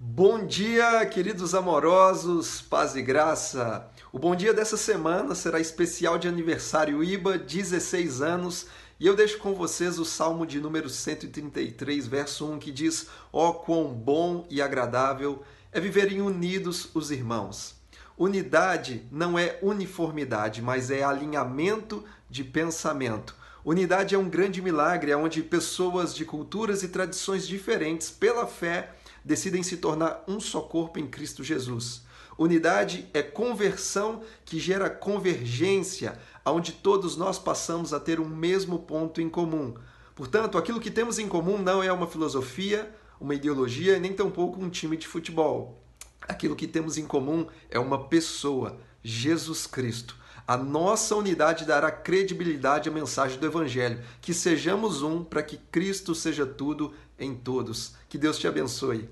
Bom dia, queridos amorosos, paz e graça. O bom dia dessa semana será especial de aniversário IBA, 16 anos, e eu deixo com vocês o Salmo de número 133, verso 1, que diz: Ó oh, quão bom e agradável é viverem unidos os irmãos. Unidade não é uniformidade, mas é alinhamento de pensamento. Unidade é um grande milagre onde pessoas de culturas e tradições diferentes, pela fé, decidem se tornar um só corpo em Cristo Jesus. Unidade é conversão que gera convergência, onde todos nós passamos a ter um mesmo ponto em comum. Portanto, aquilo que temos em comum não é uma filosofia, uma ideologia, nem tampouco um time de futebol. Aquilo que temos em comum é uma pessoa, Jesus Cristo. A nossa unidade dará credibilidade à mensagem do Evangelho. Que sejamos um para que Cristo seja tudo em todos. Que Deus te abençoe.